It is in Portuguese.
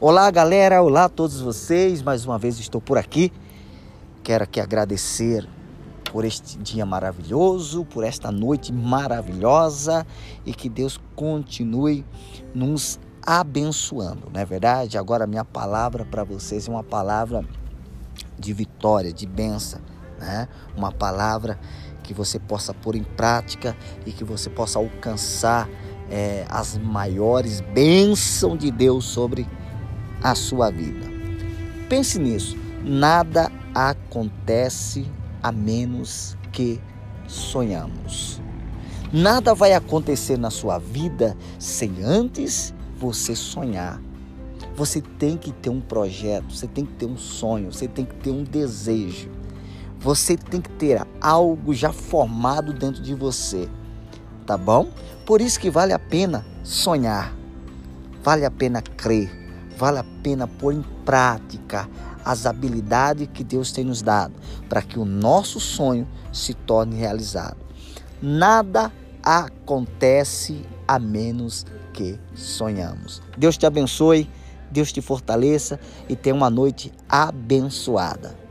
Olá, galera. Olá a todos vocês. Mais uma vez estou por aqui. Quero aqui agradecer por este dia maravilhoso, por esta noite maravilhosa e que Deus continue nos abençoando, não é verdade? Agora, minha palavra para vocês é uma palavra de vitória, de benção, né? Uma palavra que você possa pôr em prática e que você possa alcançar é, as maiores bênçãos de Deus sobre a sua vida. Pense nisso. Nada acontece a menos que sonhamos. Nada vai acontecer na sua vida sem antes você sonhar. Você tem que ter um projeto, você tem que ter um sonho, você tem que ter um desejo. Você tem que ter algo já formado dentro de você, tá bom? Por isso que vale a pena sonhar, vale a pena crer, vale a pena pôr em prática as habilidades que Deus tem nos dado para que o nosso sonho se torne realizado. Nada acontece a menos que sonhamos. Deus te abençoe, Deus te fortaleça e tenha uma noite abençoada.